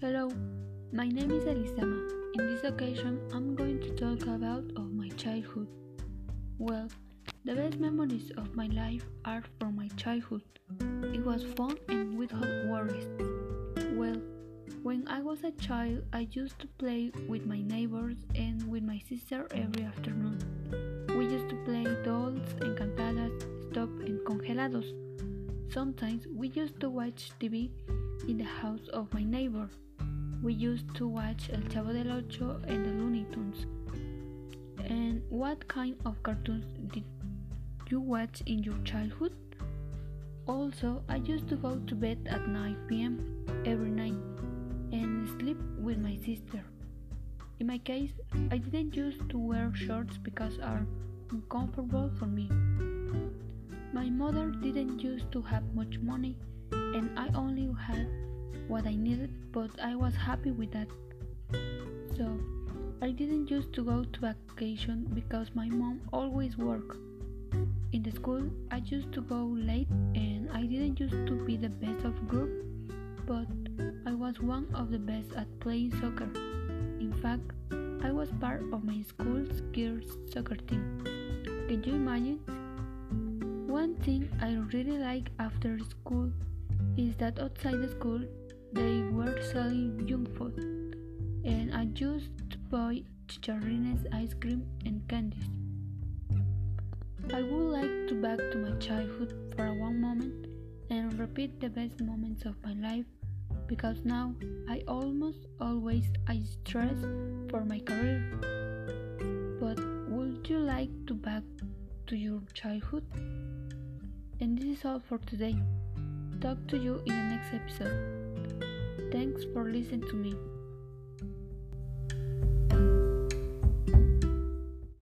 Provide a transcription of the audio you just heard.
Hello, my name is Elisama. In this occasion, I'm going to talk about of my childhood. Well, the best memories of my life are from my childhood. It was fun and without worries. Well, when I was a child, I used to play with my neighbors and with my sister every afternoon. We used to play dolls, encantadas, stop, and congelados. Sometimes we used to watch TV in the house of my neighbor. We used to watch El Chavo del Ocho and the Looney Tunes. And what kind of cartoons did you watch in your childhood? Also, I used to go to bed at 9 pm every night and sleep with my sister. In my case, I didn't used to wear shorts because are uncomfortable for me. My mother didn't used to have much money and I only had what I needed, but I was happy with that. So, I didn't used to go to vacation because my mom always worked. In the school, I used to go late and I didn't used to be the best of group, but I was one of the best at playing soccer. In fact, I was part of my school's girls soccer team. Can you imagine? One thing I really like after school is that outside the school they were selling junk food, and I used to buy chicharrines, ice cream, and candies. I would like to back to my childhood for one moment and repeat the best moments of my life because now I almost always I stress for my career. But would you like to back to your childhood? And this is all for today. Talk to you in the next episode. Thanks for listening to me.